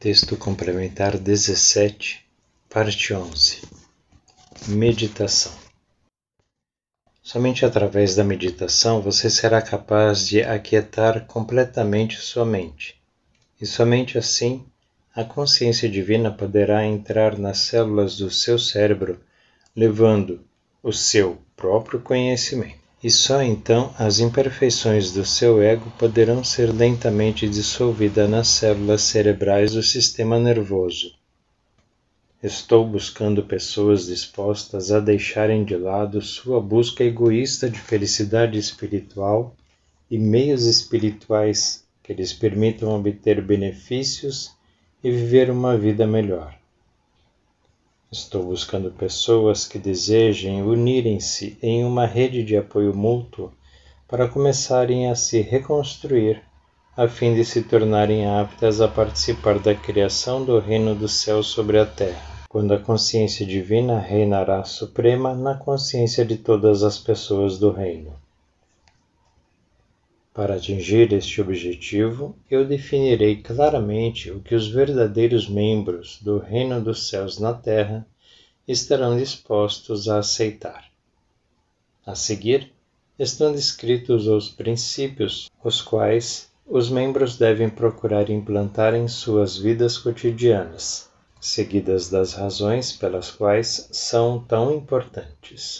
Texto complementar 17, parte 11. Meditação. Somente através da meditação você será capaz de aquietar completamente sua mente, e somente assim a consciência divina poderá entrar nas células do seu cérebro, levando o seu próprio conhecimento e só então as imperfeições do seu ego poderão ser lentamente dissolvidas nas células cerebrais do sistema nervoso. Estou buscando pessoas dispostas a deixarem de lado sua busca egoísta de felicidade espiritual e meios espirituais que lhes permitam obter benefícios e viver uma vida melhor. Estou buscando pessoas que desejem unirem-se em uma rede de apoio mútuo para começarem a se reconstruir, a fim de se tornarem aptas a participar da criação do reino do céu sobre a terra, quando a consciência divina reinará suprema na consciência de todas as pessoas do reino. Para atingir este objetivo, eu definirei claramente o que os verdadeiros membros do Reino dos Céus na Terra estarão dispostos a aceitar. A seguir, estão descritos os princípios os quais os membros devem procurar implantar em suas vidas cotidianas, seguidas das razões pelas quais são tão importantes.